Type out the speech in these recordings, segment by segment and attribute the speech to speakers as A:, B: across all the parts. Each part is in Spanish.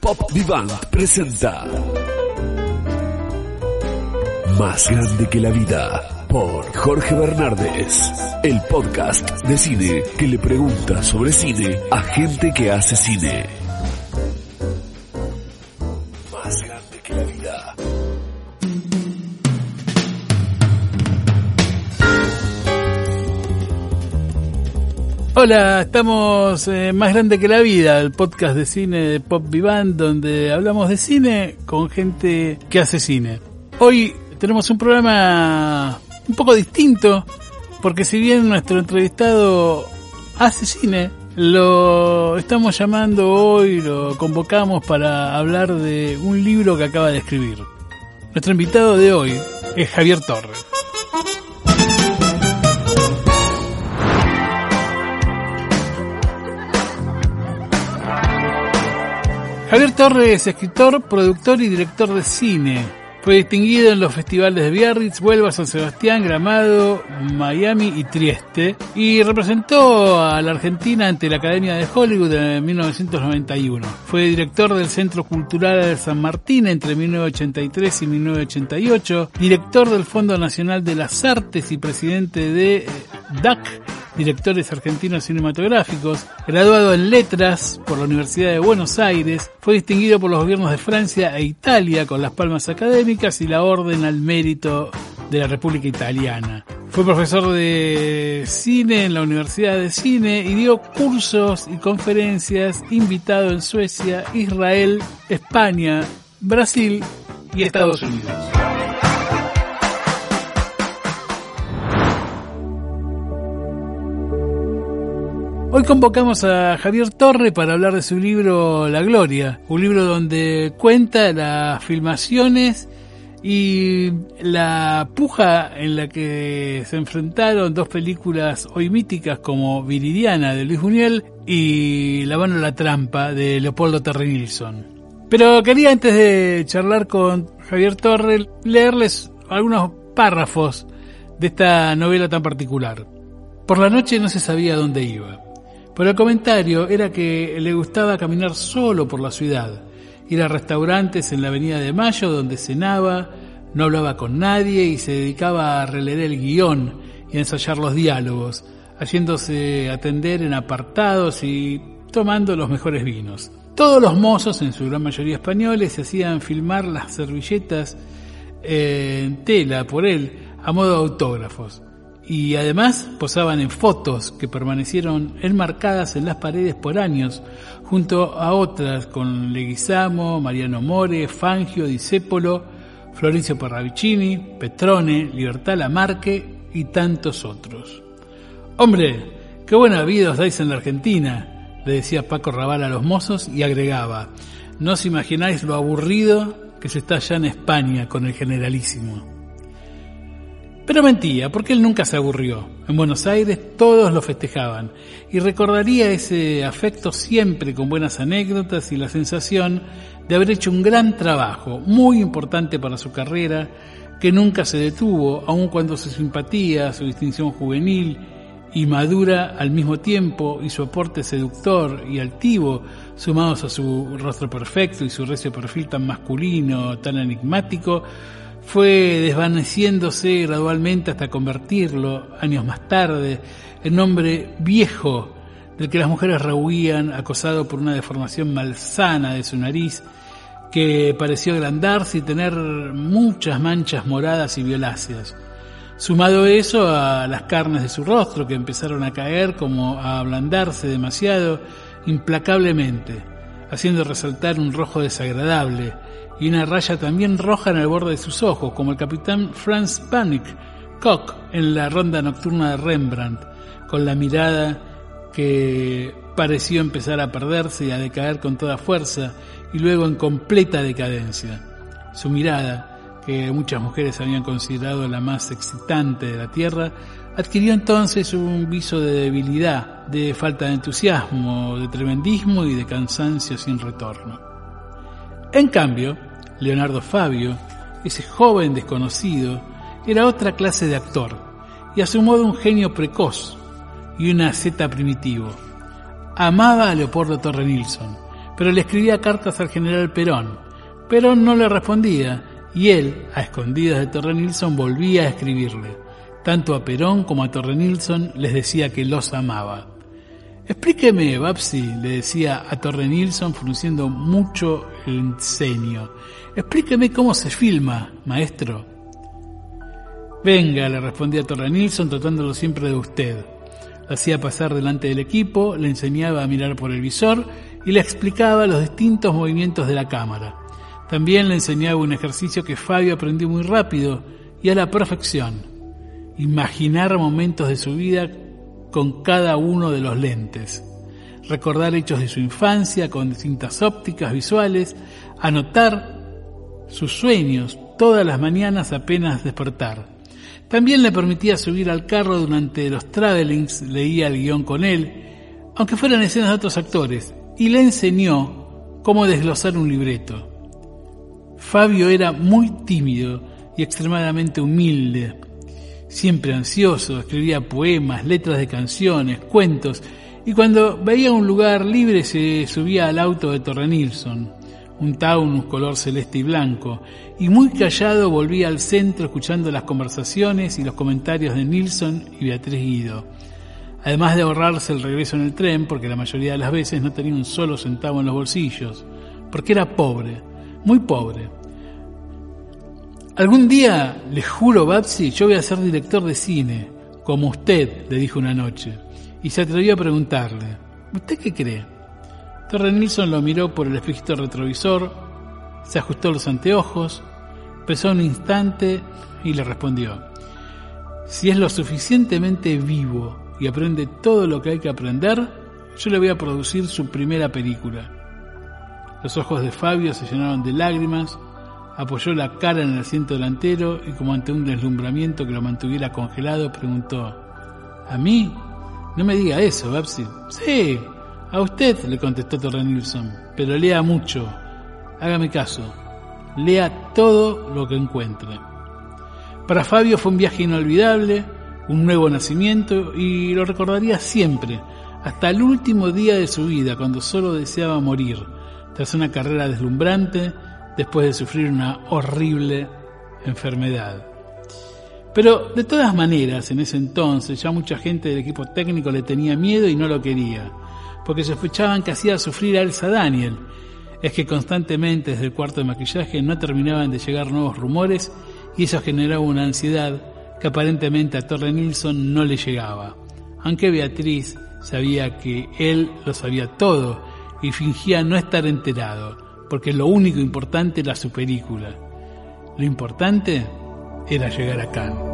A: Pop Vivant presenta Más grande que la vida por Jorge Bernardes, el podcast de cine que le pregunta sobre cine a gente que hace cine.
B: Hola, estamos en Más Grande que la Vida, el podcast de cine de Pop Vivant, donde hablamos de cine con gente que hace cine. Hoy tenemos un programa un poco distinto, porque si bien nuestro entrevistado hace cine, lo estamos llamando hoy, lo convocamos para hablar de un libro que acaba de escribir. Nuestro invitado de hoy es Javier Torres. Javier Torres es escritor, productor y director de cine. Fue distinguido en los festivales de Biarritz, Huelva, San Sebastián, Gramado, Miami y Trieste y representó a la Argentina ante la Academia de Hollywood en 1991. Fue director del Centro Cultural de San Martín entre 1983 y 1988, director del Fondo Nacional de las Artes y presidente de eh, DAC directores argentinos cinematográficos, graduado en letras por la Universidad de Buenos Aires, fue distinguido por los gobiernos de Francia e Italia con las palmas académicas y la Orden al Mérito de la República Italiana. Fue profesor de cine en la Universidad de Cine y dio cursos y conferencias invitado en Suecia, Israel, España, Brasil y Estados Unidos. Hoy convocamos a Javier Torre para hablar de su libro La Gloria, un libro donde cuenta las filmaciones y la puja en la que se enfrentaron dos películas hoy míticas como Viridiana de Luis Buñuel y La mano la trampa de Leopoldo Terry Nilsson. Pero quería antes de charlar con Javier Torre leerles algunos párrafos de esta novela tan particular. Por la noche no se sabía dónde iba. Pero el comentario era que le gustaba caminar solo por la ciudad, ir a restaurantes en la Avenida de Mayo donde cenaba, no hablaba con nadie y se dedicaba a releer el guion y ensayar los diálogos, haciéndose atender en apartados y tomando los mejores vinos. Todos los mozos, en su gran mayoría españoles, se hacían filmar las servilletas en tela por él a modo de autógrafos y además posaban en fotos que permanecieron enmarcadas en las paredes por años, junto a otras con Leguizamo, Mariano More, Fangio, Disépolo, Florencio Parravicini, Petrone, Libertad Lamarque y tantos otros. Hombre, qué buena vida os dais en la Argentina, le decía Paco Raval a los mozos y agregaba, no os imagináis lo aburrido que se está allá en España con el generalísimo. Pero mentía, porque él nunca se aburrió. En Buenos Aires todos lo festejaban y recordaría ese afecto siempre con buenas anécdotas y la sensación de haber hecho un gran trabajo, muy importante para su carrera, que nunca se detuvo, aun cuando su simpatía, su distinción juvenil y madura al mismo tiempo y su aporte seductor y altivo, sumados a su rostro perfecto y su recio perfil tan masculino, tan enigmático, fue desvaneciéndose gradualmente hasta convertirlo, años más tarde, en hombre viejo del que las mujeres rehuían, acosado por una deformación malsana de su nariz, que pareció agrandarse y tener muchas manchas moradas y violáceas. Sumado eso a las carnes de su rostro que empezaron a caer como a ablandarse demasiado implacablemente, haciendo resaltar un rojo desagradable, y una raya también roja en el borde de sus ojos, como el capitán Franz Panic, Koch, en la ronda nocturna de Rembrandt, con la mirada que pareció empezar a perderse y a decaer con toda fuerza y luego en completa decadencia. Su mirada, que muchas mujeres habían considerado la más excitante de la Tierra, adquirió entonces un viso de debilidad, de falta de entusiasmo, de tremendismo y de cansancio sin retorno. En cambio, Leonardo Fabio, ese joven desconocido, era otra clase de actor y a su modo un genio precoz y una zeta primitivo. amaba a Leopoldo Torre Nilsson, pero le escribía cartas al general Perón. Perón no le respondía y él, a escondidas de Torre Nilsson, volvía a escribirle. Tanto a Perón como a Torre Nilsson les decía que los amaba. Explíqueme, Babsi, le decía a Torre Nilsson frunciendo mucho el ceño. Explíqueme cómo se filma, maestro. Venga, le respondía Torre Nilsson tratándolo siempre de usted. Lo hacía pasar delante del equipo, le enseñaba a mirar por el visor y le explicaba los distintos movimientos de la cámara. También le enseñaba un ejercicio que Fabio aprendió muy rápido y a la perfección. Imaginar momentos de su vida con cada uno de los lentes. Recordar hechos de su infancia con distintas ópticas visuales. Anotar sus sueños todas las mañanas apenas despertar. También le permitía subir al carro durante los travelings, leía el guion con él, aunque fueran escenas de otros actores, y le enseñó cómo desglosar un libreto. Fabio era muy tímido y extremadamente humilde, siempre ansioso, escribía poemas, letras de canciones, cuentos, y cuando veía un lugar libre se subía al auto de Torre Nilsson un taunus color celeste y blanco, y muy callado volvía al centro escuchando las conversaciones y los comentarios de Nilsson y Beatriz Guido. Además de ahorrarse el regreso en el tren, porque la mayoría de las veces no tenía un solo centavo en los bolsillos, porque era pobre, muy pobre. Algún día, le juro, Babsi, yo voy a ser director de cine, como usted, le dijo una noche, y se atrevió a preguntarle, ¿usted qué cree? Torre Nilsson lo miró por el espejito retrovisor, se ajustó los anteojos, pensó un instante y le respondió, si es lo suficientemente vivo y aprende todo lo que hay que aprender, yo le voy a producir su primera película. Los ojos de Fabio se llenaron de lágrimas, apoyó la cara en el asiento delantero y como ante un deslumbramiento que lo mantuviera congelado, preguntó, ¿A mí? No me diga eso, Babsi. Sí, a usted, le contestó Torre Nilsson, pero lea mucho. Hágame caso. Lea todo lo que encuentre. Para Fabio fue un viaje inolvidable, un nuevo nacimiento y lo recordaría siempre, hasta el último día de su vida, cuando solo deseaba morir, tras una carrera deslumbrante, después de sufrir una horrible enfermedad. Pero de todas maneras, en ese entonces ya mucha gente del equipo técnico le tenía miedo y no lo quería porque sospechaban que hacía sufrir a Elsa Daniel. Es que constantemente desde el cuarto de maquillaje no terminaban de llegar nuevos rumores y eso generaba una ansiedad que aparentemente a Torre Nilsson no le llegaba. Aunque Beatriz sabía que él lo sabía todo y fingía no estar enterado, porque lo único importante era su película. Lo importante era llegar a Cannes.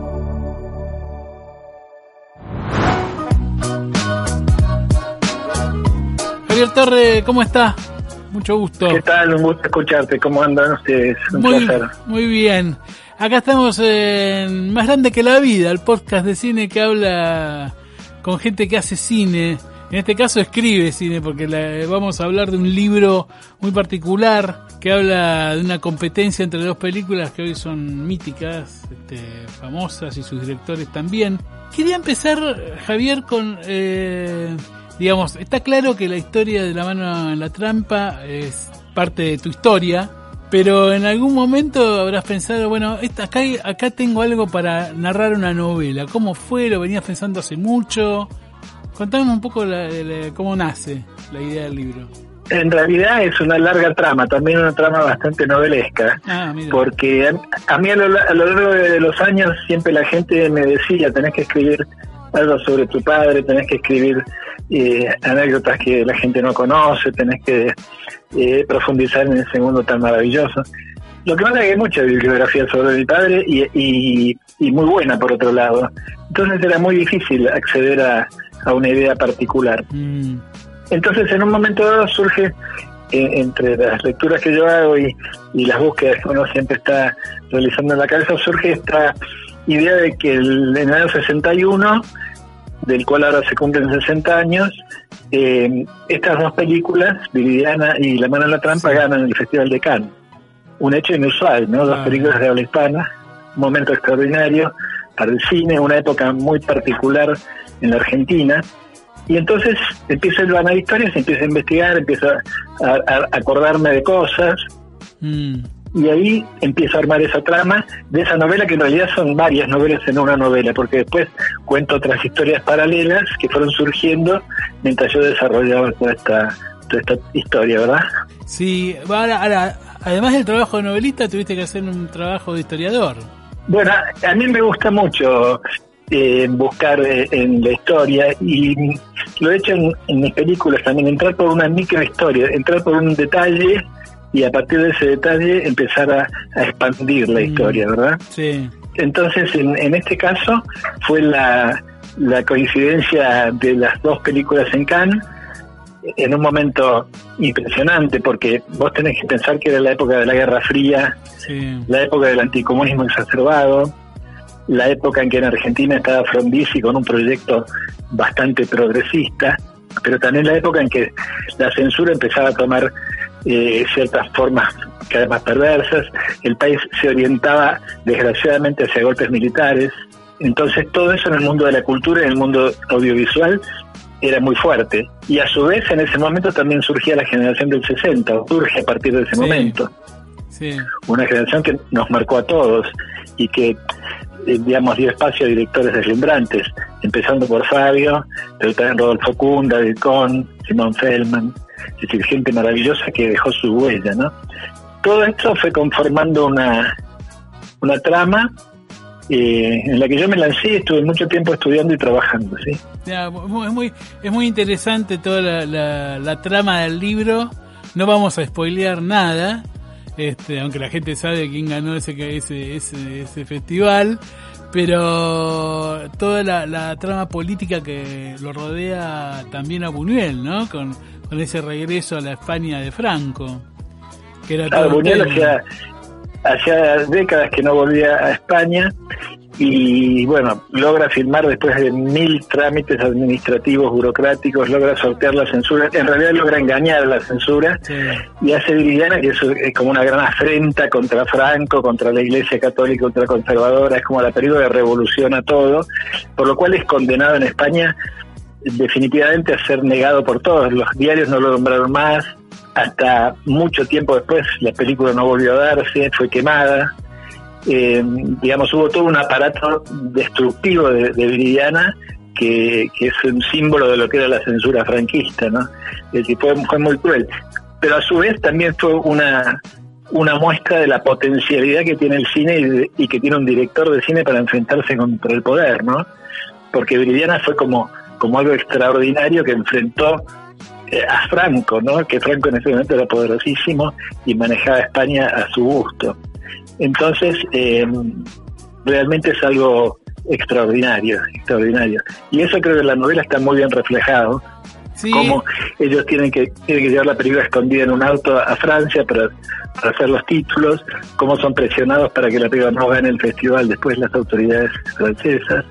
B: Javier Torre, ¿cómo está? Mucho gusto.
C: ¿Qué tal? Un gusto escucharte. ¿Cómo andan ustedes? Un
B: muy,
C: placer.
B: Muy bien. Acá estamos en Más Grande que la Vida, el podcast de cine que habla con gente que hace cine. En este caso escribe cine, porque vamos a hablar de un libro muy particular que habla de una competencia entre dos películas que hoy son míticas, este, famosas y sus directores también. Quería empezar, Javier, con eh, digamos, está claro que la historia de la mano en la trampa es parte de tu historia, pero en algún momento habrás pensado, bueno, esta, acá, acá tengo algo para narrar una novela. ¿Cómo fue? ¿Lo venías pensando hace mucho? Contame un poco cómo nace la idea del libro.
C: En realidad es una larga trama, también una trama bastante novelesca, ah, porque a, mí a lo, a lo largo de los años siempre la gente me decía, tenés que escribir algo sobre tu padre, tenés que escribir eh, anécdotas que la gente no conoce, tenés que eh, profundizar en ese mundo tan maravilloso. Lo que pasa es que hay mucha bibliografía sobre mi padre y, muy buena por otro lado. Entonces era muy difícil acceder a, una idea particular. Mm. Entonces en un momento dado surge, eh, entre las lecturas que yo hago y, y las búsquedas que uno siempre está realizando en la cabeza, surge esta idea de que el, en el año 61 del cual ahora se cumplen 60 años, eh, estas dos películas, Viridiana y La mano en la trampa, ganan el Festival de Cannes. Un hecho inusual, ¿no? Dos películas de habla hispana, un momento extraordinario para el cine, una época muy particular en la Argentina. Y entonces empiezo a van a historias, empiezo a investigar, empiezo a, acordarme de cosas. Mm. Y ahí empiezo a armar esa trama de esa novela, que en realidad son varias novelas en una novela, porque después cuento otras historias paralelas que fueron surgiendo mientras yo desarrollaba toda esta, toda esta historia, ¿verdad?
B: Sí, ahora, además del trabajo de novelista, tuviste que hacer un trabajo de historiador.
C: Bueno, a mí me gusta mucho eh, buscar eh, en la historia y lo he hecho en, mis películas también, entrar por una microhistoria, entrar por un detalle y a partir de ese detalle empezar a, expandir la mm. historia, ¿verdad?
B: Sí.
C: Entonces, en, en este caso fue la, la coincidencia de las dos películas en Cannes en un momento impresionante, porque vos tenés que pensar que era la época de la Guerra Fría, la época del anticomunismo exacerbado, la época en que en Argentina estaba Frondizi con un proyecto bastante progresista, pero también la época en que la censura empezaba a tomar eh, ciertas formas cada vez más perversas, el país se orientaba desgraciadamente hacia golpes militares, entonces todo eso en el mundo de la cultura y en el mundo audiovisual era muy fuerte. Y a su vez en ese momento también surgía la generación del 60, surge a partir de ese momento. Una generación que nos marcó a todos y que, eh, digamos, dio espacio a directores deslumbrantes, empezando por Fabio, pero también Rodolfo Kuhn, David Cohn, Simon Feldman, es decir, gente maravillosa que dejó su huella, ¿no? Todo esto fue conformando una, una trama eh, en la que yo me lancé estuve mucho tiempo estudiando y trabajando, ¿sí?
B: es, muy, es muy interesante toda la, trama del libro. No vamos a spoilear nada, este, aunque la gente sabe quién ganó ese, ese, ese, ese festival, pero toda la, trama política que lo rodea también a Buñuel, ¿no? Con, con ese regreso a la España de Franco.
C: Que era claro, Buñuel hacía, hacía décadas que no volvía a España y bueno, logra firmar después de mil trámites administrativos, burocráticos, logra sortear la censura, en realidad logra engañar a la censura y hace Viridiana que eso es como una gran afrenta contra Franco, contra la Iglesia Católica, contra conservadora, es como la periodo de revolución a todo, por lo cual es condenado en España definitivamente a ser negado por todos, los diarios no lo nombraron más, hasta mucho tiempo después la película no volvió a darse, fue quemada. Eh, digamos, hubo todo un aparato destructivo de, Viridiana que, es un símbolo de lo que era la censura franquista, ¿no? Es fue, muy cruel. Pero a su vez también fue una, una muestra de la potencialidad que tiene el cine y, y que tiene un director de cine para enfrentarse contra el poder, ¿no? Porque Viridiana fue como, como algo extraordinario que enfrentó eh, a Franco, ¿no? que Franco en ese momento era poderosísimo y manejaba España a su gusto. Entonces, eh, realmente es algo extraordinario, extraordinario. Y eso creo que en la novela está muy bien reflejado, sí. cómo ellos tienen que, tienen que llevar la película escondida en un auto a Francia para, para hacer los títulos, cómo son presionados para que la película no gane el festival después las autoridades francesas.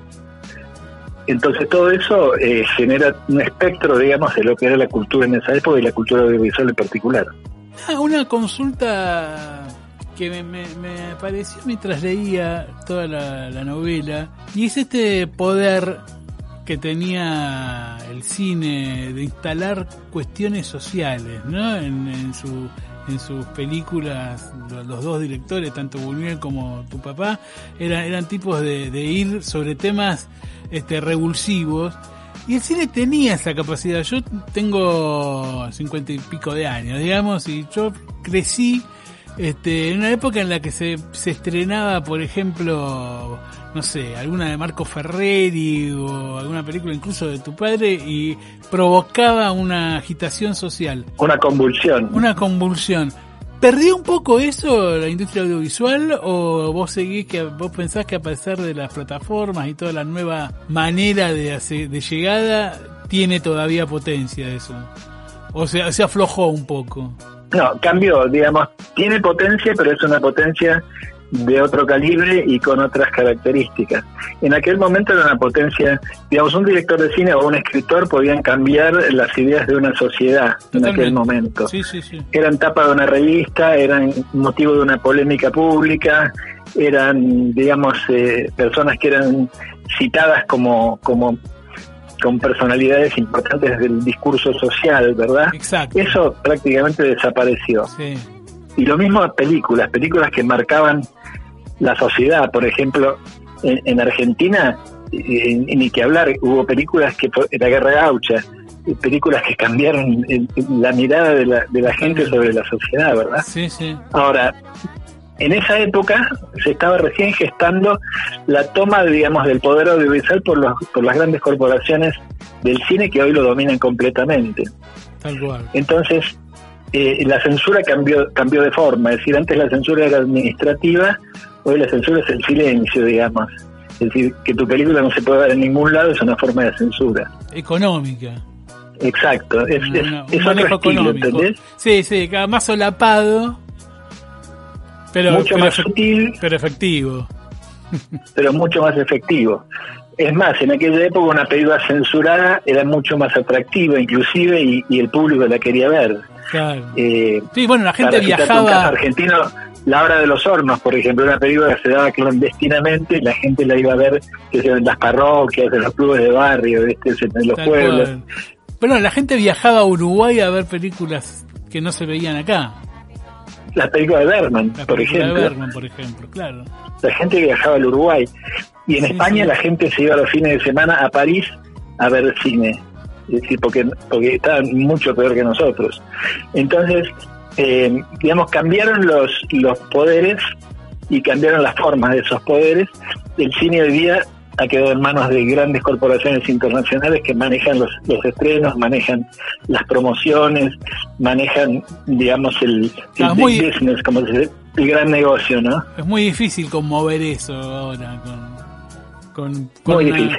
C: Entonces todo eso eh, genera un espectro, digamos, de lo que era la cultura en esa época y la cultura audiovisual en particular.
B: Ah, una consulta que me, me, pareció mientras leía toda la, novela, y es este poder que tenía el cine de instalar cuestiones sociales, ¿no? En, su, en sus películas, los, dos directores, tanto Buñuel como tu papá, eran, eran tipos de, de ir sobre temas este, revulsivos. Y el cine tenía esa capacidad. Yo tengo cincuenta y pico de años, digamos, y yo crecí este, en una época en la que se, se estrenaba, por ejemplo, no sé, alguna de Marco Ferreri o alguna película incluso de tu padre y provocaba una agitación social.
C: Una convulsión.
B: Una convulsión. ¿Perdió un poco eso la industria audiovisual o vos seguís que vos pensás que a pesar de las plataformas y toda la nueva manera de, de llegada tiene todavía potencia eso? ¿O se, se aflojó un poco?
C: No, cambió, digamos, tiene potencia, pero es una potencia de otro calibre y con otras características. En aquel momento era una potencia, digamos, un director de cine o un escritor podían cambiar las ideas de una sociedad en aquel momento. Eran tapa de una revista, eran motivo de una polémica pública, eran, digamos, eh, personas que eran citadas como, como con personalidades importantes del discurso social, ¿verdad?
B: Exacto.
C: Eso prácticamente desapareció.
B: Sí.
C: Y lo mismo películas, películas que marcaban la sociedad, por ejemplo, en, Argentina, ni que hablar, hubo películas que, la Guerra Gaucha, películas que cambiaron la mirada de la, de la gente sobre la sociedad, ¿verdad?
B: Sí, sí.
C: Ahora, en esa época se estaba recién gestando la toma, digamos, del poder audiovisual por, los, por las grandes corporaciones del cine que hoy lo dominan completamente.
B: Tal cual.
C: Entonces, eh, la censura cambió, cambió de forma, es decir, antes la censura era administrativa, hoy la censura es el silencio, digamos. Es decir, que tu película no se puede ver en ningún lado es una forma de censura.
B: Económica.
C: Exacto, es, es, otro estilo, ¿entendés?
B: Sí, sí, más solapado pero,
C: mucho más sutil,
B: pero efectivo.
C: Pero mucho más efectivo. Es más, en aquella época una película censurada era mucho más atractiva, inclusive, y, el público la quería ver.
B: Claro. Eh, sí, bueno, la gente viajaba.
C: argentino, La Hora de los Hornos, por ejemplo, una película que se daba clandestinamente, la gente la iba a ver en las parroquias, en los clubes de barrio, en los pueblos.
B: Bueno, la gente viajaba a Uruguay a ver películas que no se veían acá
C: la película de Berman, por ejemplo.
B: De Berman, por ejemplo, claro.
C: La gente viajaba al Uruguay. Y en España la gente se iba los fines de semana a París a ver cine. Es decir, porque, porque estaban mucho peor que nosotros. Entonces, eh, digamos, cambiaron los, los poderes y cambiaron las formas de esos poderes. El cine hoy día ha quedado en manos de grandes corporaciones internacionales que manejan los, los estrenos, manejan las promociones, manejan, digamos, el, business, como se dice, el gran negocio, ¿no?
B: Es muy difícil conmover eso ahora con, con,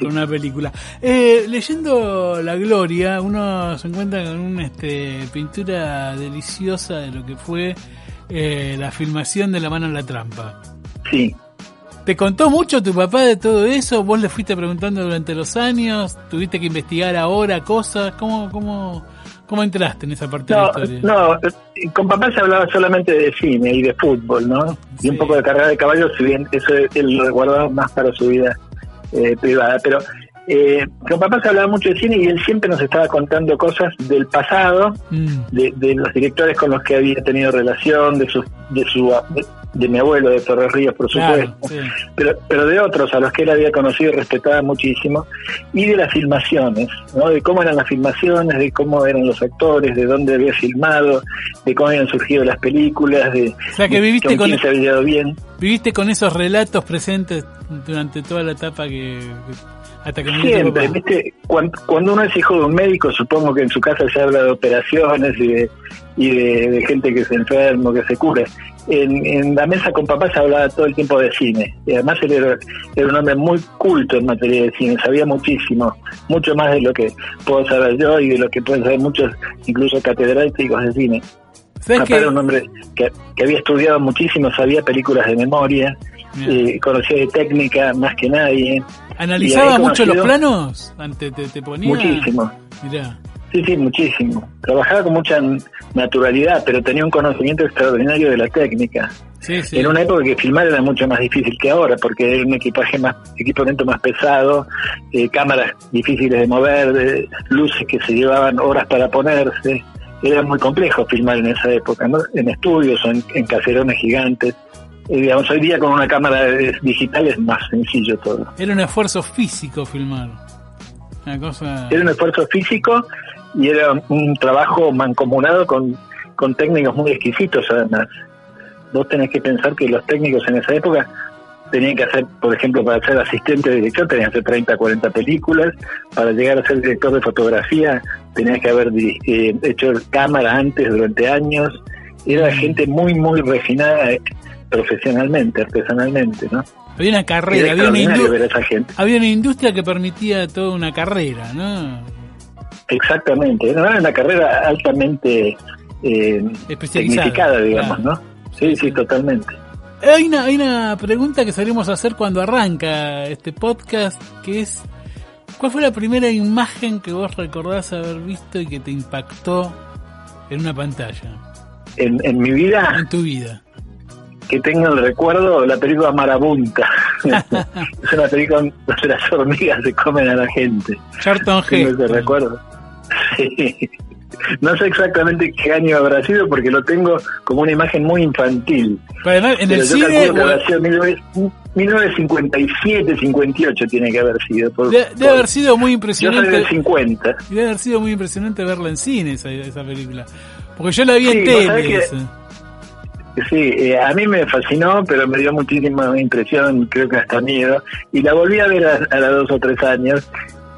B: una, película. Eh, leyendo La Gloria, uno se encuentra con una este, pintura deliciosa de lo que fue eh, la filmación de La mano en la trampa.
C: Sí.
B: ¿Te contó mucho tu papá de todo eso? ¿Vos le fuiste preguntando durante los años? ¿Tuviste que investigar ahora cosas? ¿Cómo, cómo, cómo entraste en esa parte de la historia?
C: No, con papá se hablaba solamente de cine y de fútbol, ¿no? Y un poco de carrera de caballos, si bien eso él lo guardaba más para su vida eh, privada. Pero eh, con papá se hablaba mucho de cine y él siempre nos estaba contando cosas del pasado, mm. de, los directores con los que había tenido relación, de su, de su de mi abuelo de Torres Ríos, por supuesto, pero, pero de otros a los que él había conocido y respetaba muchísimo, y de las filmaciones, ¿no? de cómo eran las filmaciones, de cómo eran los actores, de dónde había filmado, de cómo habían surgido las películas, de,
B: o sea, que viviste con,
C: quién se había dado bien.
B: Viviste con esos relatos presentes durante toda la etapa que
C: Siempre, ¿viste? Cuando, uno es hijo de un médico, supongo que en su casa se habla de operaciones y de, y de, gente que se enferma, que se cura. En, la mesa con papá se hablaba todo el tiempo de cine. Y además él era, un hombre muy culto en materia de cine, sabía muchísimo, mucho más de lo que puedo saber yo y de lo que pueden saber muchos, incluso catedráticos de cine. Papá era un hombre que, había estudiado muchísimo, sabía películas de memoria, conocía de técnica más que nadie.
B: ¿Analizaba mucho los planos? Antes te, ponía...
C: Muchísimo. Sí, sí, muchísimo. Trabajaba con mucha naturalidad, pero tenía un conocimiento extraordinario de la técnica.
B: Sí, sí.
C: En una época que filmar era mucho más difícil que ahora, porque era un equipaje más, equipamiento más pesado, eh, cámaras difíciles de mover, luces que se llevaban horas para ponerse. Era muy complejo filmar en esa época, ¿no? En estudios o en caserones gigantes. Digamos, hoy día con una cámara digital es más sencillo todo.
B: Era un esfuerzo físico filmar. Una cosa...
C: Era un esfuerzo físico y era un trabajo mancomunado con, con técnicos muy exquisitos además. Vos tenés que pensar que los técnicos en esa época tenían que hacer, por ejemplo, para ser asistente de director, tenían que hacer 30, 40 películas, para llegar a ser director de fotografía, tenías que haber eh, hecho cámara antes durante años, era mm. gente muy, muy refinada profesionalmente, artesanalmente, ¿no?
B: Había una carrera, había una, había una industria que permitía toda una carrera, ¿no?
C: Exactamente, era una carrera altamente eh, tecnificada, digamos, ¿no? Sí, sí, totalmente.
B: Hay una, hay una pregunta que solemos hacer cuando arranca este podcast, que es, ¿cuál fue la primera imagen que vos recordás haber visto y que te impactó en una pantalla?
C: En, en mi vida.
B: En tu vida
C: que tengo el recuerdo la película Marabunta. es una película donde las hormigas se comen a la gente.
B: Charlton G.
C: No recuerdo. Sí. No sé exactamente qué año habrá sido porque lo tengo como una imagen muy infantil.
B: Pero en el cine...
C: 1957, 58 tiene que haber sido.
B: debe, haber sido muy impresionante.
C: Yo 50.
B: Debe haber sido muy impresionante verla en cine esa, esa película. Porque yo la vi en tele.
C: Sí, eh, a mí me fascinó, pero me dio muchísima impresión, creo que hasta miedo. Y la volví a ver a, a los dos o tres años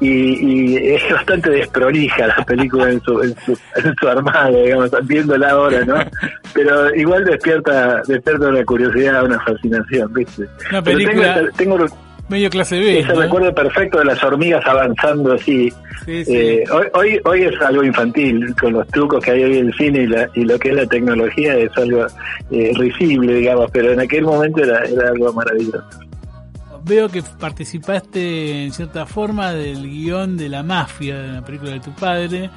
C: y, es bastante desprolija la película en su, en su, en su armado, digamos, viéndola ahora, ¿no? Pero igual despierta despierta una curiosidad, una fascinación, ¿viste?
B: Una película tengo, medio clase B.
C: Ese recuerdo perfecto de las hormigas avanzando así. Eh, hoy, hoy, es algo infantil, con los trucos que hay hoy en el cine y, la, y lo que es la tecnología es algo eh, risible, digamos, pero en aquel momento era, era algo maravilloso
B: veo que participaste en cierta forma del guion de La Mafia, de la película de tu padre.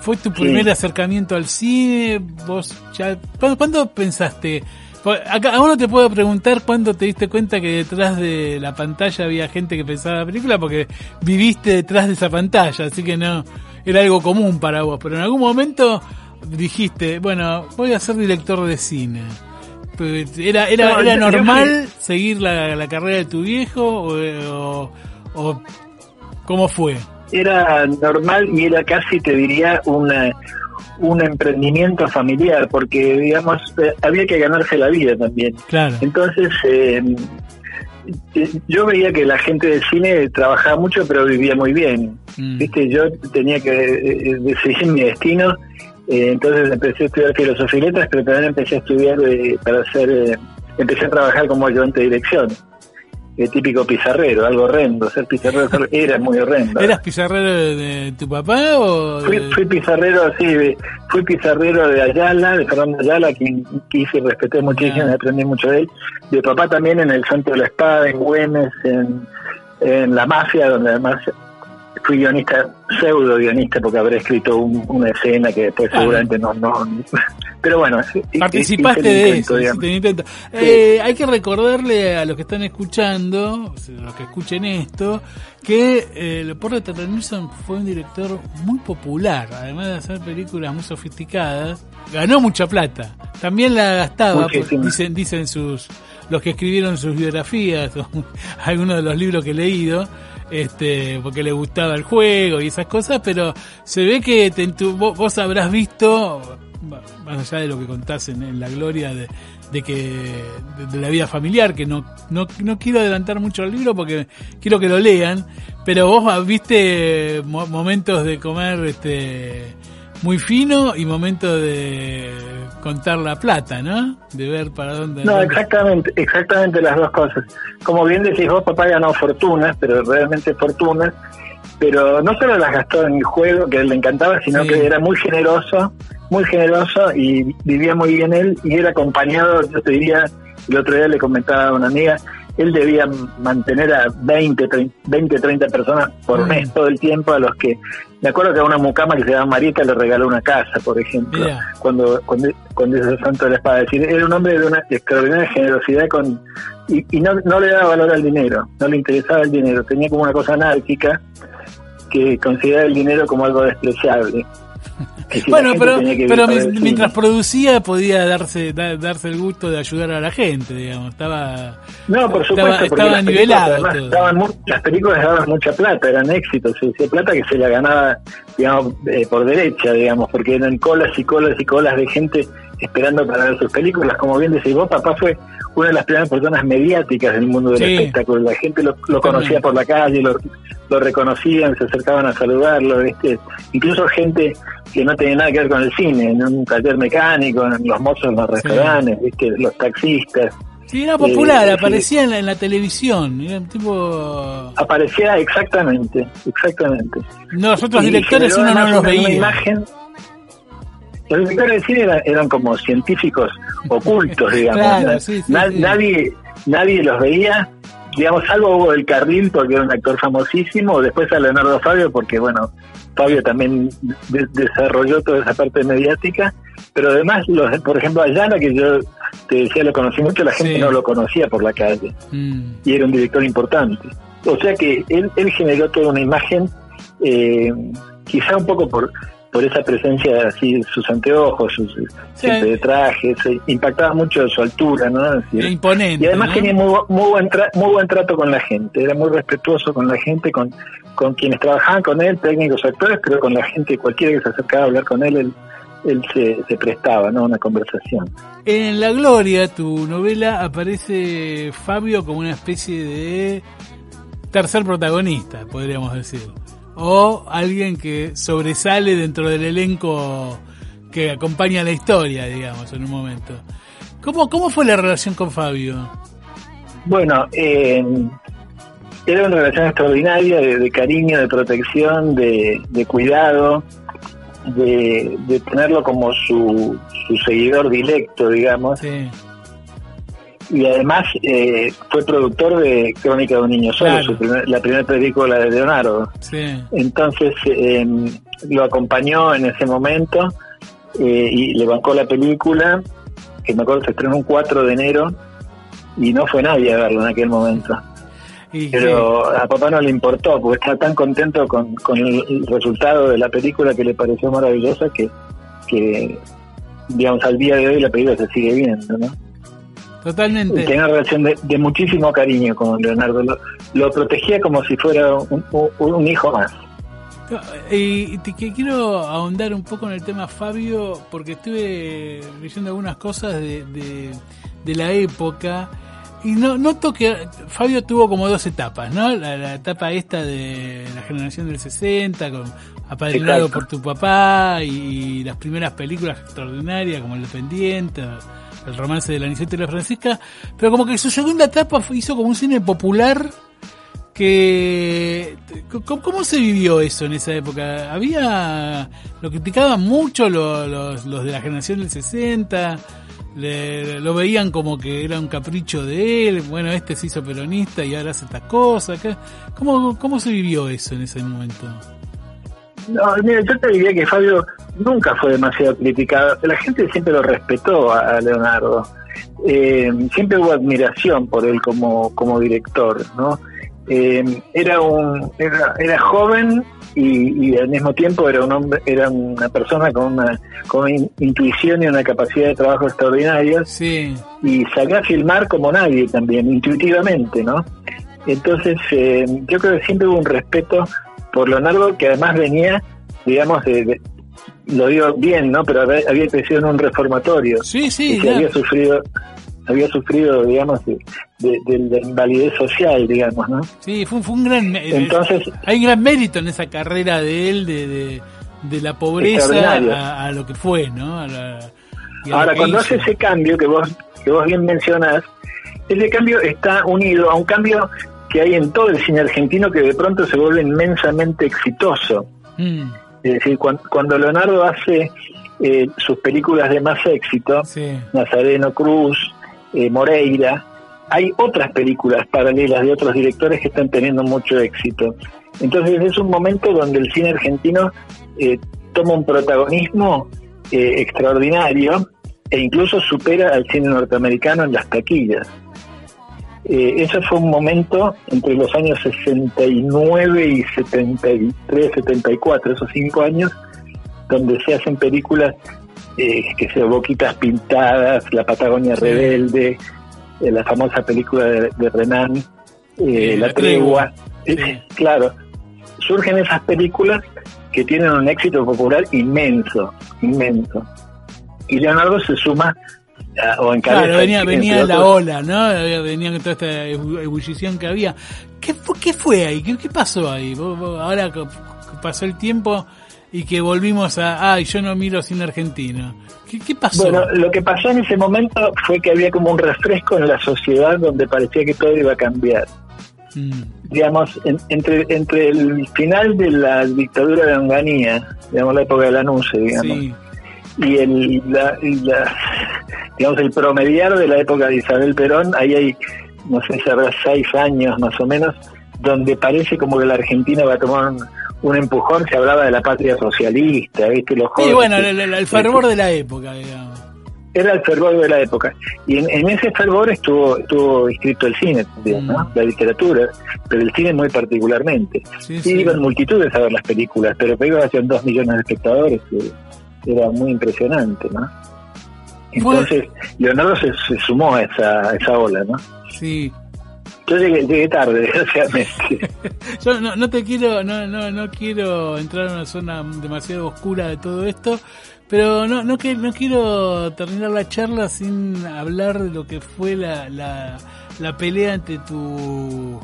B: ¿Fue tu primer acercamiento al cine? ¿Vos ya, ¿cuándo, pensaste? Acá, a uno te puedo preguntar cuándo te diste cuenta que detrás de la pantalla había gente que pensaba la película, porque viviste detrás de esa pantalla, así que no, era algo común para vos. Pero en algún momento dijiste, bueno, voy a ser director de cine. ¿Era, era, era normal seguir la, la, carrera de tu viejo o, o, cómo fue?
C: Era normal y era casi, te diría, una, un emprendimiento familiar, porque, digamos, eh, había que ganarse la vida también.
B: Claro.
C: Entonces, eh, yo veía que la gente del cine trabajaba mucho, pero vivía muy bien. Mm. Viste, yo tenía que eh, decidir mi destino eh, entonces empecé a estudiar filosofía y letras, pero también empecé a estudiar eh, para hacer, eh, empecé a trabajar como ayudante de dirección. El típico pizarrero, algo horrendo. Ser pizarrero era muy horrendo.
B: ¿Eras pizarrero de, tu papá o...?
C: Fui, pizarrero, sí, fui pizarrero de Ayala, de Fernando Ayala, quien quise y respeté muchísimo, y aprendí mucho de él. De papá también en el Santo de la Espada, en Güemes, en, en La Mafia, donde además fui guionista, pseudo guionista, porque habré escrito una escena que después seguramente no, no. Pero bueno,
B: participaste de eso. Eh, hay que recordarle a los que están escuchando, a los que escuchen esto, que eh, Porter Nilsson fue un director muy popular, además de hacer películas muy sofisticadas, ganó mucha plata. También la gastaba, dicen, dicen sus los que escribieron sus biografías, o algunos de los libros que he leído este, porque le gustaba el juego y esas cosas, pero se ve que vos, habrás visto, más allá de lo que contás en, la gloria de, que de, la vida familiar, que no, no, no quiero adelantar mucho el libro porque quiero que lo lean, pero vos viste momentos de comer este muy fino y momento de contar la plata, ¿no? De ver para dónde.
C: No, exactamente, exactamente las dos cosas. Como bien decís vos, papá ganó fortunas, pero realmente fortunas, pero no solo las gastó en el juego, que le encantaba, sino que era muy generoso, muy generoso y vivía muy bien él y era acompañado, yo te diría, el otro día le comentaba a una amiga, él debía mantener a 20, 30, 20, 30 personas por mes todo el tiempo, a los que, me acuerdo que a una mucama que se llama Marieta le regaló una casa, por ejemplo, cuando, cuando, cuando hizo el Santo de la Espada. decir, era un hombre de una extraordinaria generosidad con y, y no, no le daba valor al dinero, no le interesaba el dinero, tenía como una cosa anárquica que consideraba el dinero como algo despreciable
B: bueno, pero, pero mientras producía podía darse darse el gusto de ayudar a la gente, digamos. Estaba,
C: no, por supuesto,
B: estaba, nivelado.
C: las películas daban mucha plata, eran éxitos. Se plata que se la ganaba, digamos, eh, por derecha, digamos, porque eran colas y colas y colas de gente esperando para ver sus películas. Como bien decís vos, papá fue una de las primeras personas mediáticas del mundo del espectáculo. La gente lo, conocía por la calle, lo, lo, reconocían, se acercaban a saludarlo. ¿viste? Incluso gente que no tenía nada que ver con el cine, en un taller mecánico, en los mozos en los restaurantes, ¿viste? los taxistas.
B: Sí, era popular, eh, aparecía en la, televisión, era tipo...
C: Aparecía exactamente, exactamente.
B: Nosotros directores uno no los veía.
C: Imagen, los directores de cine eran, como científicos ocultos, digamos. Nadie nadie los veía, digamos, salvo Hugo del Carril, porque era un actor famosísimo, después a Leonardo Fabio, porque, bueno, Fabio también desarrolló toda esa parte mediática, pero además, los, por ejemplo, Ayala, que yo te decía, lo conocí mucho, la gente no lo conocía por la calle, mm. y era un director importante. O sea que él, él generó toda una imagen, eh, quizá un poco por por esa presencia así, sus anteojos, sus, siempre de traje, impactaba mucho su altura, ¿no?
B: imponente.
C: Y además tenía muy, muy, buen muy buen trato con la gente, era muy respetuoso con la gente, con, con quienes trabajaban con él, técnicos, actores, pero con la gente, cualquiera que se acercaba a hablar con él, él, él se, se prestaba, ¿no? Una conversación.
B: En La Gloria, tu novela, aparece Fabio como una especie de tercer protagonista, podríamos decir o alguien que sobresale dentro del elenco que acompaña la historia, digamos, en un momento. ¿Cómo, cómo fue la relación con Fabio?
C: Bueno, eh, era una relación extraordinaria de, cariño, de protección, de, cuidado, de, de, tenerlo como su, su seguidor directo, digamos. Sí y además eh, fue productor de Crónica de un niño solo, la primera película de Leonardo. Entonces eh, lo acompañó en ese momento eh, y le bancó la película, que me acuerdo se estrenó un 4 de enero y no fue nadie a verlo en aquel momento. Pero a papá no le importó, porque estaba tan contento con, con el resultado de la película que le pareció maravillosa que, que digamos, al día de hoy la película se sigue viendo, ¿no?
B: Totalmente.
C: Tenía una relación de, muchísimo cariño con Leonardo. Lo, protegía como si fuera un, hijo más.
B: Y te, quiero ahondar un poco en el tema Fabio, porque estuve leyendo algunas cosas de, de, la época. Y no, noto que Fabio tuvo como dos etapas, ¿no? La, etapa esta de la generación del 60, con Apadrinado por tu papá, y las primeras películas extraordinarias como El Dependiente, el romance de la Aniceta y la Francisca, pero como que su segunda etapa hizo como un cine popular que ¿cómo, se vivió eso en esa época? Había lo criticaban mucho los, los, de la generación del 60, lo veían como que era un capricho de él, bueno, este se hizo peronista y ahora hace estas cosas. ¿Cómo, cómo se vivió eso en ese momento?
C: No, mira, yo te diría que Fabio nunca fue demasiado criticado. La gente siempre lo respetó a, Leonardo. Eh, siempre hubo admiración por él como, como director, ¿no? Eh, era un era, era joven y, al mismo tiempo era un hombre era una persona con una con intuición y una capacidad de trabajo extraordinaria
B: sí.
C: y salía a filmar como nadie también intuitivamente no entonces eh, yo creo que siempre hubo un respeto por Leonardo, que además venía, digamos, de, lo digo bien, ¿no? Pero había, crecido en un reformatorio.
B: Sí, sí.
C: Y había sufrido, había sufrido, digamos, de, de, invalidez social, digamos, ¿no?
B: Sí, fue, fue un gran. Entonces, hay gran mérito en esa carrera de él, de, de, la pobreza a, lo que fue, ¿no?
C: Ahora, cuando hace ese cambio que vos, que vos bien mencionás, ese cambio está unido a un cambio que hay en todo el cine argentino que de pronto se vuelve inmensamente exitoso. Mm. Es decir, cuando, Leonardo hace eh, sus películas de más éxito, Nazareno Cruz, eh, Moreira, hay otras películas paralelas de otros directores que están teniendo mucho éxito. Entonces es un momento donde el cine argentino eh, toma un protagonismo extraordinario e incluso supera al cine norteamericano en las taquillas. Eh, ese fue un momento entre los años 69 y 73, 74, esos cinco años, donde se hacen películas eh, que se boquitas pintadas, La Patagonia Rebelde, eh, la famosa película de, Renan, La, Tregua. claro, surgen esas películas que tienen un éxito popular inmenso, inmenso. Y Leonardo se suma o en
B: Claro, venía, venía la ola, ¿no? Venía toda esta ebullición que había. ¿Qué, qué fue ahí? ¿Qué, pasó ahí? Ahora pasó el tiempo y que volvimos a, ay, yo no miro cine argentino. ¿Qué, ¿Qué, pasó?
C: Bueno, lo que pasó en ese momento fue que había como un refresco en la sociedad donde parecía que todo iba a cambiar. Mm. Digamos, entre, entre el final de la dictadura de Onganía, digamos la época de la NUCE, digamos, y el, la, digamos, el promediar de la época de Isabel Perón, ahí hay, no sé si habrá seis años más o menos, donde parece como que la Argentina va a tomar un empujón, se hablaba de la patria socialista, ¿viste? Los
B: jóvenes, sí, bueno, el, fervor de la época, digamos.
C: Era el fervor de la época. Y en, ese fervor estuvo estuvo inscrito el cine ¿no? Mm. La literatura, pero el cine muy particularmente. Sí, iban multitudes a ver las películas, pero iban hacia dos millones de espectadores, que era muy impresionante, ¿no? Entonces, Leonardo se, sumó a esa, esa ola, ¿no?
B: Sí,
C: yo llegué, tarde, desgraciadamente.
B: Yo no, te quiero, no, no, no quiero entrar en una zona demasiado oscura de todo esto, pero no, no, que, no quiero terminar la charla sin hablar de lo que fue la, la, la pelea entre tu,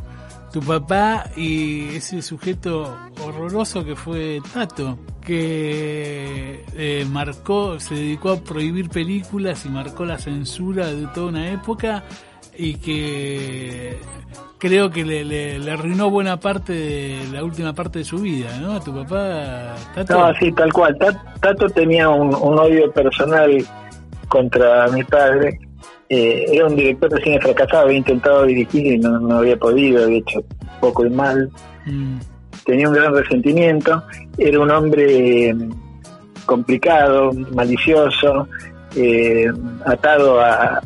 B: tu papá y ese sujeto horroroso que fue Tato, que eh, marcó, se dedicó a prohibir películas y marcó la censura de toda una época y que creo que le, arruinó buena parte de la última parte de su vida, ¿no? Tu papá,
C: Tato. No, sí, tal cual. Tato tenía un, odio personal contra mi padre. Eh, era un director de cine fracasado, había intentado dirigir y no, había podido, había hecho poco y mal. Mm. Tenía un gran resentimiento. Era un hombre complicado, malicioso, eh, atado a,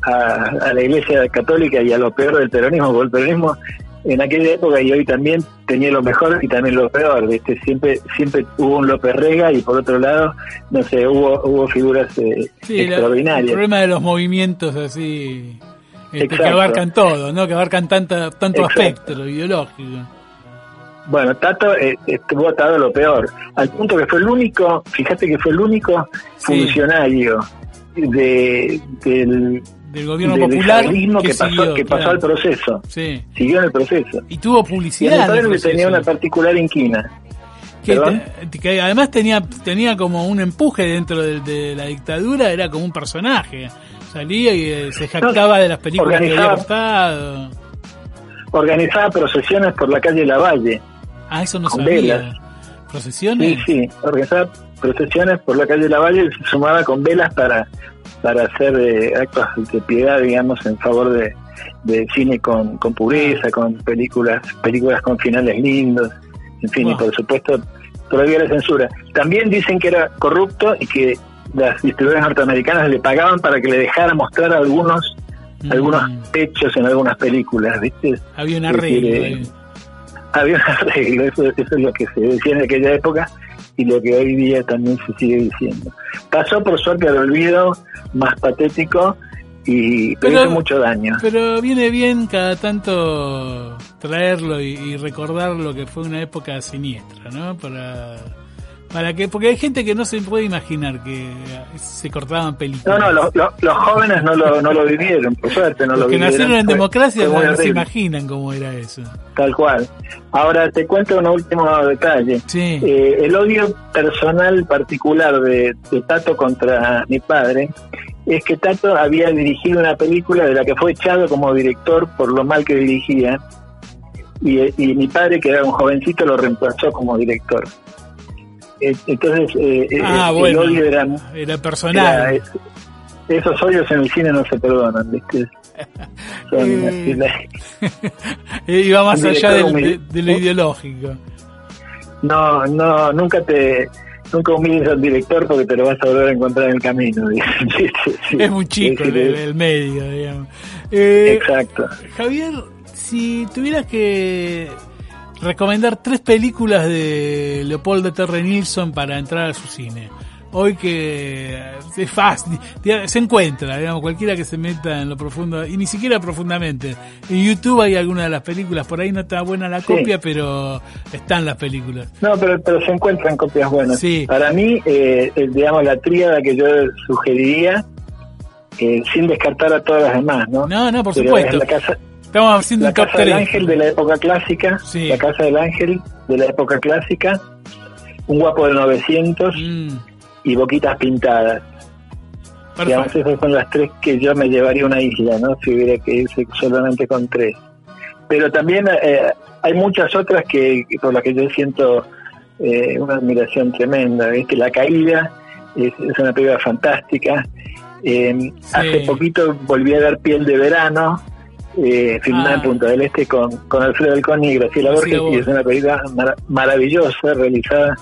C: la Iglesia Católica y a lo peor del peronismo, porque el peronismo en aquella época y hoy también tenía lo mejor y también lo peor, ¿viste? Siempre siempre hubo un López Rega y por otro lado, no sé, hubo hubo figuras eh, extraordinarias. el
B: problema de los movimientos así este, que abarcan todo, ¿no? Que abarcan tanta, tanto aspecto, lo ideológico.
C: Bueno, Tato eh, estuvo atado a lo peor, al punto que fue el único, fíjate que fue el único funcionario de, del,
B: del gobierno popular
C: que, pasó, que pasó al proceso. Sí. Siguió en el proceso.
B: Y tuvo publicidad.
C: Y tenía una particular inquina.
B: Que, además tenía tenía como un empuje dentro de, la dictadura, era como un personaje. Salía y eh, se jactaba de las películas que había.
C: Organizaba procesiones por la calle Lavalle.
B: Ah, eso no sabía. ¿Procesiones?
C: Sí, sí, organizaba procesiones por la calle Lavalle y se sumaba con velas para, para hacer eh, actos de piedad, digamos, en favor de, de cine con, con pureza, con películas películas con finales lindos, en fin, y por supuesto todavía la censura. También dicen que era corrupto y que las distribuidoras norteamericanas le pagaban para que le dejara mostrar algunos mm. algunos pechos en algunas películas, ¿viste?
B: Había un arreglo.
C: había un arreglo, eso, eso es lo que se decía en aquella época y lo que hoy día también se sigue diciendo. Pasó por suerte al olvido más patético y pero, hizo mucho daño.
B: Pero viene bien cada tanto traerlo y, recordar lo que fue una época siniestra, ¿no? Para para que porque hay gente que no se puede imaginar que se cortaban películas.
C: No, no, los jóvenes no lo, no lo vivieron, por suerte no
B: los
C: lo
B: que nacieron en democracia no, se imaginan cómo era eso.
C: Tal cual. Ahora te cuento un último detalle.
B: Sí.
C: Eh, el odio personal particular de, Tato contra mi padre es que Tato había dirigido una película de la que fue echado como director por lo mal que dirigía y, y mi padre, que era un jovencito, lo reemplazó como director. Eh, entonces, eh, eh,
B: ah, el odio era, era personal.
C: esos odios en el cine no se perdonan, ¿viste?
B: Iba más allá de, lo ideológico.
C: No, no, nunca te nunca humilles al director porque te lo vas a volver a encontrar en el camino.
B: es muy chico el, medio, digamos.
C: Exacto.
B: Javier, si tuvieras que recomendar tres películas de Leopoldo Terre Nilsson para entrar a su cine. Hoy que es fácil, se encuentra, digamos, cualquiera que se meta en lo profundo, y ni siquiera profundamente. En YouTube hay algunas de las películas, por ahí no está buena la copia, pero están las películas.
C: No, pero, pero se encuentran copias buenas. Para mí, eh, digamos, la tríada que yo sugeriría, eh, sin descartar a todas las demás, ¿no?
B: No, no, por supuesto. Estamos haciendo
C: la Casa del Ángel de la época clásica. La Casa del Ángel de la época clásica. Un guapo de 900 mm. y boquitas pintadas. Digamos, esas son las tres que yo me llevaría a una isla, ¿no? Si hubiera que irse solamente con tres. Pero también eh, hay muchas otras que por las que yo siento eh, una admiración tremenda. que La Caída es, una película fantástica. Eh, hace poquito volví a dar Piel de Verano, eh, filmada en Punta del Este con, con Alfredo Alcón y Graciela Borges, y es una película maravillosa, realizada,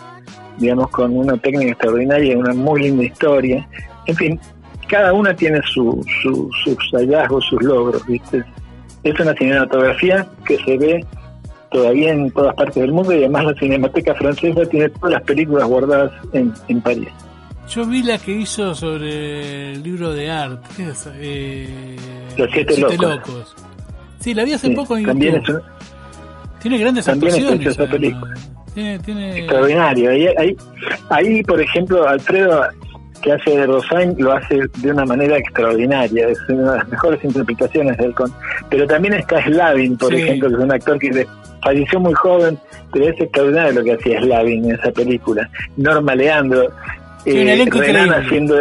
C: digamos, con una técnica extraordinaria y una muy linda historia. En fin, cada una tiene su, sus hallazgos, sus logros, ¿viste? Es una cinematografía que se ve todavía en todas partes del mundo y además la Cinemateca Francesa tiene todas las películas guardadas en, en París.
B: Yo vi la que hizo sobre el libro de arte. Eh,
C: Los siete, locos.
B: Sí, la vi hace poco en YouTube. Tiene grandes también actuaciones.
C: esa película. Tiene, tiene... Extraordinario. Ahí, ahí, ahí, por ejemplo, Alfredo, que hace de Rosain, lo hace de una manera extraordinaria. Es una de las mejores interpretaciones del con. Pero también está Slavin, por ejemplo, que es un actor que falleció muy joven, pero es extraordinario lo que hacía Slavin en esa película. Norma Leandro, eh, Renan haciendo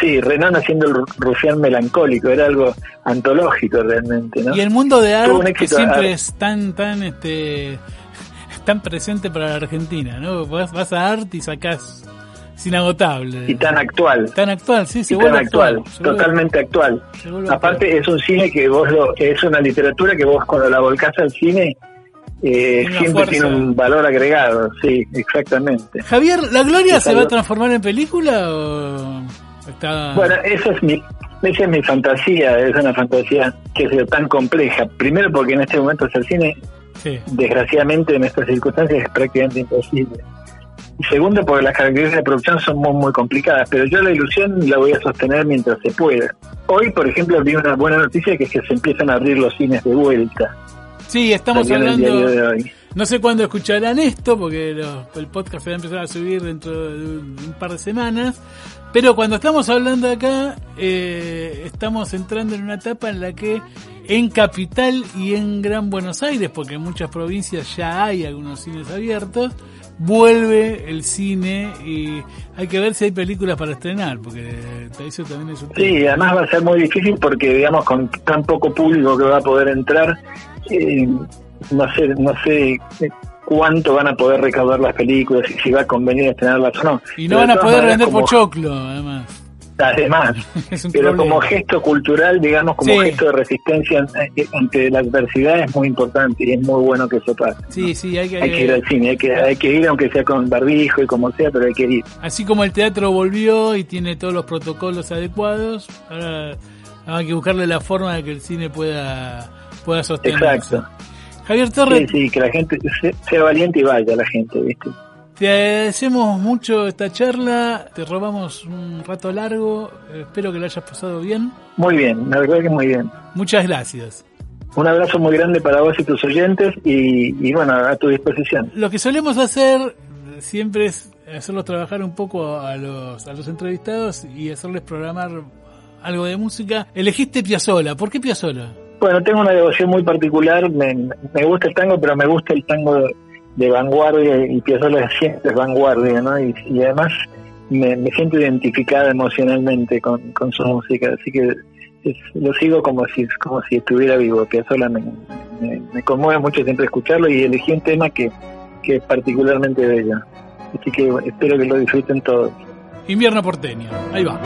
C: sí Renan haciendo el rufián melancólico era algo antológico realmente ¿no?
B: y el mundo de arte que siempre es tan tan este tan presente para la Argentina no vas, vas a arte y sacás es inagotable.
C: Y tan actual.
B: Tan actual sí se
C: tan actual, totalmente actual. Aparte es un cine que vos lo es una literatura que vos cuando la volcás al cine eh, siempre tiene un valor agregado, sí, exactamente.
B: Javier, ¿La Gloria se va a transformar en película o está...
C: Bueno, esa es mi, esa es mi fantasía, es una fantasía que es tan compleja. Primero porque en este momento hacer cine, desgraciadamente en estas circunstancias es prácticamente imposible. Y segundo porque las características de producción son muy, muy complicadas, pero yo la ilusión la voy a sostener mientras se pueda. Hoy, por ejemplo, vi una buena noticia que es que se empiezan a abrir los cines de vuelta.
B: Sí, estamos hablando. No sé cuándo escucharán esto, porque el podcast se va a empezar a subir dentro de un, par de semanas. Pero cuando estamos hablando acá, eh, estamos entrando en una etapa en la que en Capital y en Gran Buenos Aires, porque en muchas provincias ya hay algunos cines abiertos, vuelve el cine y hay que ver si hay películas para estrenar, porque eso también es un
C: Sí, además va a ser muy difícil porque, digamos, con tan poco público que va a poder entrar, eh, no sé, no sé cuánto van a poder recaudar las películas y si va a convenir estrenarlas o no.
B: Y no van a poder vender por choclo, además.
C: Además, pero como gesto cultural, digamos, como gesto de resistencia ante la adversidad es muy importante y es muy bueno que eso pase.
B: Sí, sí, hay que,
C: ir al cine, hay que, hay que ir aunque sea con barbijo y como sea, pero hay que ir.
B: Así como el teatro volvió y tiene todos los protocolos adecuados, ahora hay que buscarle la forma de que el cine pueda pueda sostenerse.
C: Exacto. Javier Torres. Sí, sí, que la gente sea valiente y vaya la gente, ¿viste?
B: Te agradecemos mucho esta charla, te robamos un rato largo, espero que lo hayas pasado bien.
C: Muy bien, la verdad que muy bien.
B: Muchas gracias.
C: Un abrazo muy grande para vos y tus oyentes y, y bueno, a tu disposición.
B: Lo que solemos hacer siempre es hacerlos trabajar un poco a los, a los entrevistados y hacerles programar algo de música. Elegiste Piazzola, ¿por qué Piazzola?
C: Bueno, tengo una devoción muy particular, me, me gusta el tango, pero me gusta el tango de, vanguardia y Piazzolla siempre es vanguardia, ¿no? Y, además me, siento identificada emocionalmente con, su música, así que lo sigo como si como si estuviera vivo. Piazzolla me, me, conmueve mucho siempre escucharlo y elegí un tema que, que es particularmente bello. Así que espero que lo disfruten todos.
B: Invierno porteño, ahí va.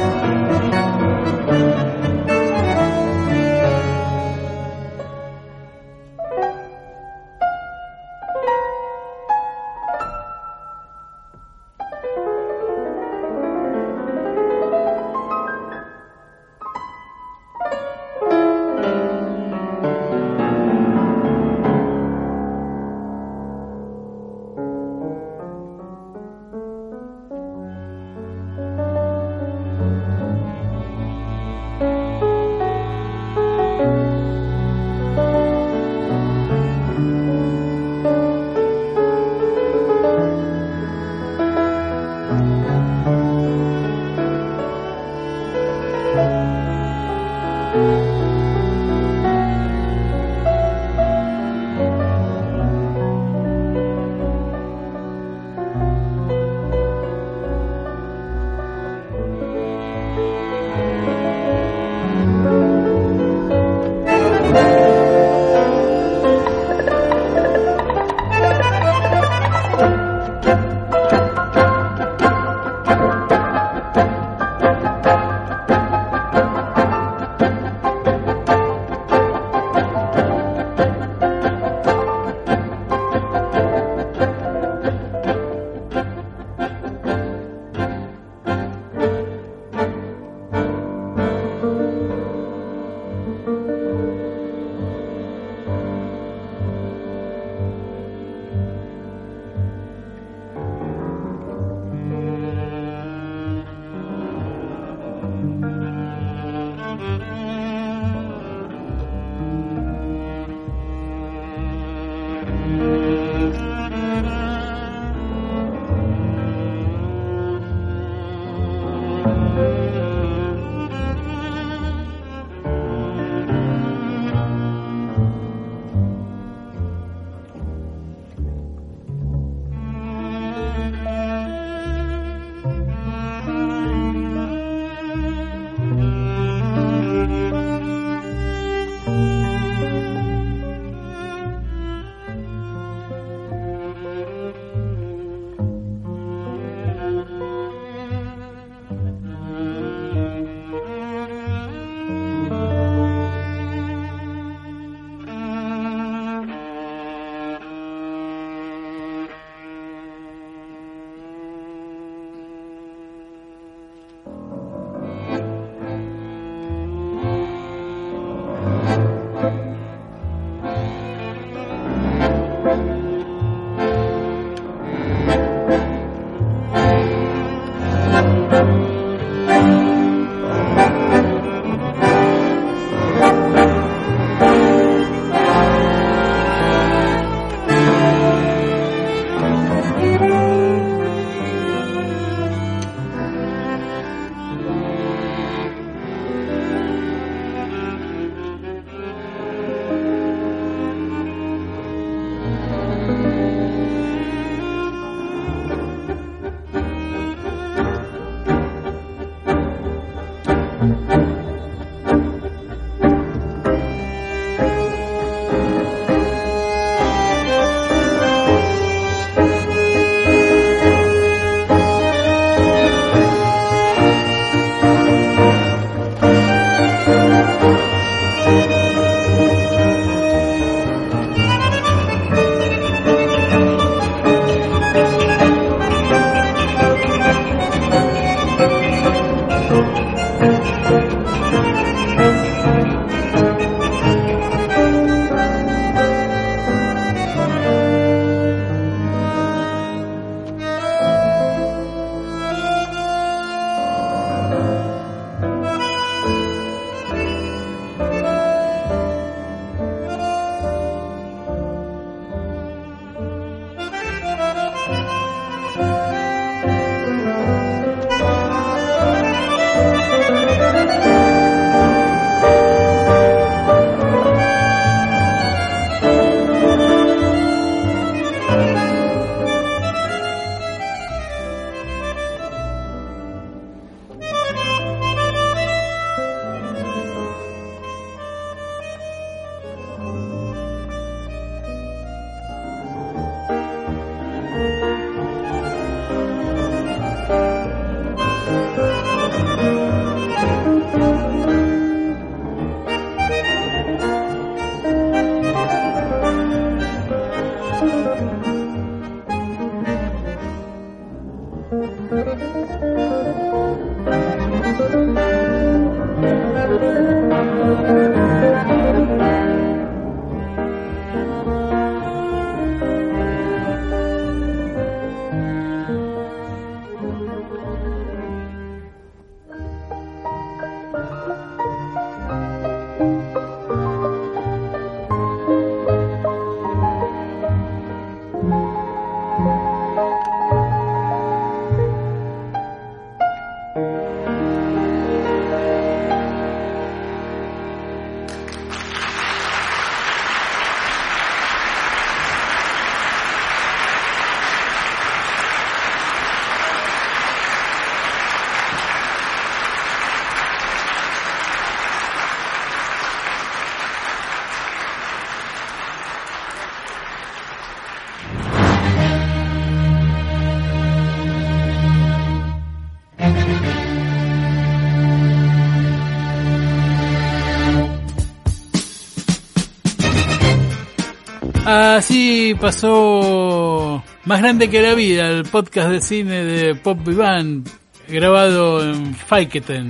B: Así pasó Más Grande que la Vida, el podcast de cine de Pop Vivan, grabado en Faiketen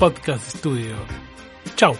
B: Podcast Studio. Chao.